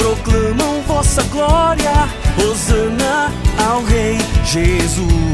proclamam vossa glória, Hosana ao Rei Jesus.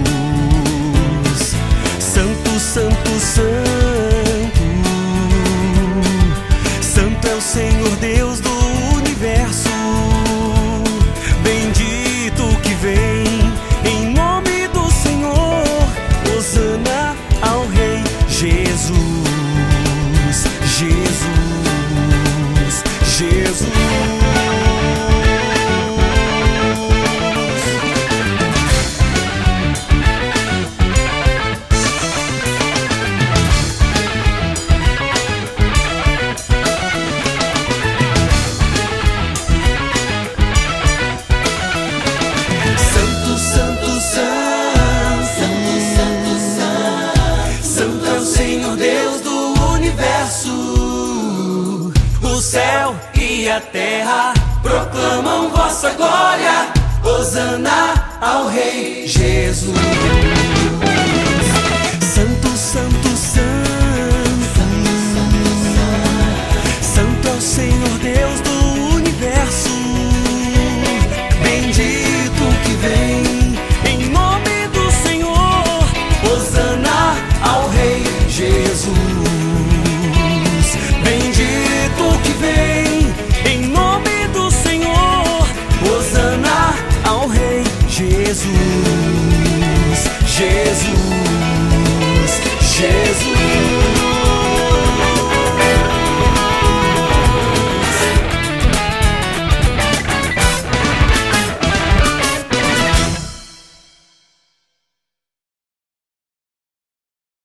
a terra proclamam vossa glória. osana ao Rei Jesus.